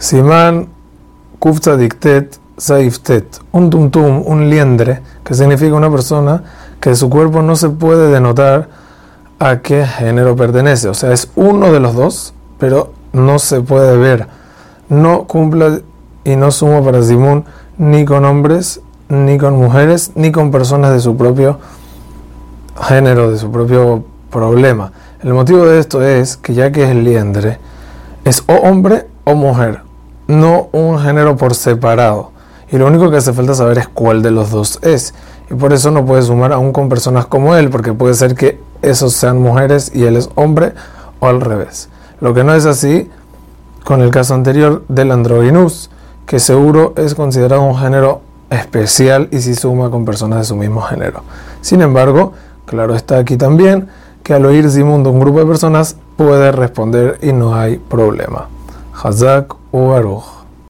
Simán Kufta Diktet Saiftet, un tumtum, un liendre, que significa una persona que su cuerpo no se puede denotar a qué género pertenece. O sea, es uno de los dos, pero no se puede ver. No cumple y no suma para Simón ni con hombres, ni con mujeres, ni con personas de su propio género, de su propio problema. El motivo de esto es que ya que es liendre, es o hombre o mujer, no un género por separado. Y lo único que hace falta saber es cuál de los dos es. Y por eso no puede sumar aún con personas como él, porque puede ser que esos sean mujeres y él es hombre, o al revés. Lo que no es así con el caso anterior del androgynus, que seguro es considerado un género especial y si suma con personas de su mismo género. Sin embargo, claro está aquí también que al oír Zimundo un grupo de personas puede responder y no hay problema. חזק וברוך.